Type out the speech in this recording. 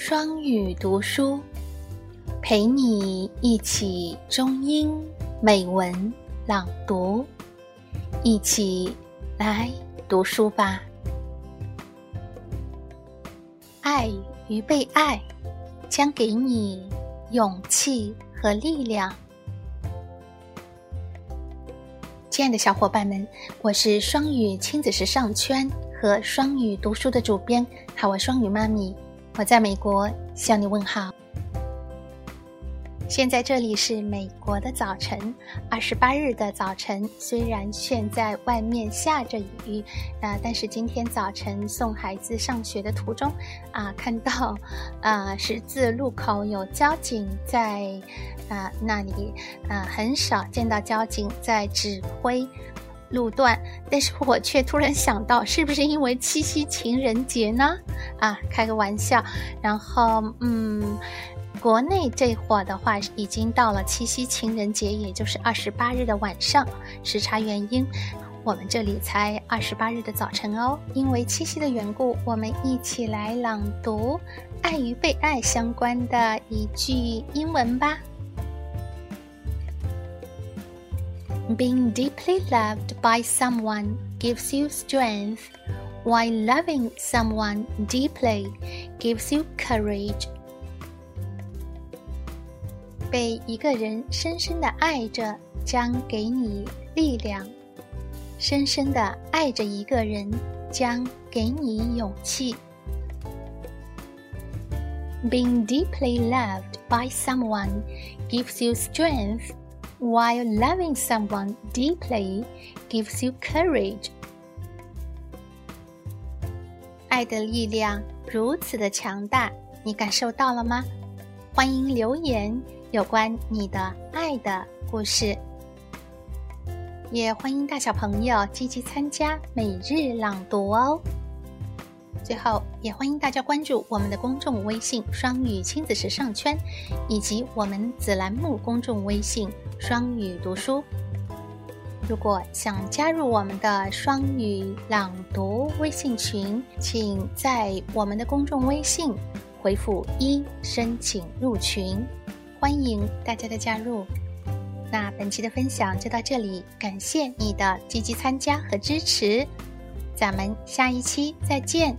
双语读书，陪你一起中英美文朗读，一起来读书吧。爱与被爱将给你勇气和力量。亲爱的小伙伴们，我是双语亲子时尚圈和双语读书的主编海外双语妈咪。我在美国向你问好。现在这里是美国的早晨，二十八日的早晨。虽然现在外面下着雨，啊，但是今天早晨送孩子上学的途中，啊，看到啊十字路口有交警在啊那里，啊，很少见到交警在指挥。路段，但是我却突然想到，是不是因为七夕情人节呢？啊，开个玩笑。然后，嗯，国内这会儿的话，已经到了七夕情人节，也就是二十八日的晚上。时差原因，我们这里才二十八日的早晨哦。因为七夕的缘故，我们一起来朗读爱与被爱相关的一句英文吧。Being deeply loved by someone gives you strength, while loving someone deeply gives you courage. 被一个人深深的爱着，将给你力量；深深的爱着一个人，将给你勇气。Being deeply loved by someone gives you strength While loving someone deeply gives you courage. 爱的力量如此的强大，你感受到了吗？欢迎留言有关你的爱的故事，也欢迎大小朋友积极参加每日朗读哦。最后，也欢迎大家关注我们的公众微信“双语亲子时尚圈”，以及我们子栏目公众微信“双语读书”。如果想加入我们的双语朗读微信群，请在我们的公众微信回复“一”申请入群。欢迎大家的加入。那本期的分享就到这里，感谢你的积极参加和支持，咱们下一期再见。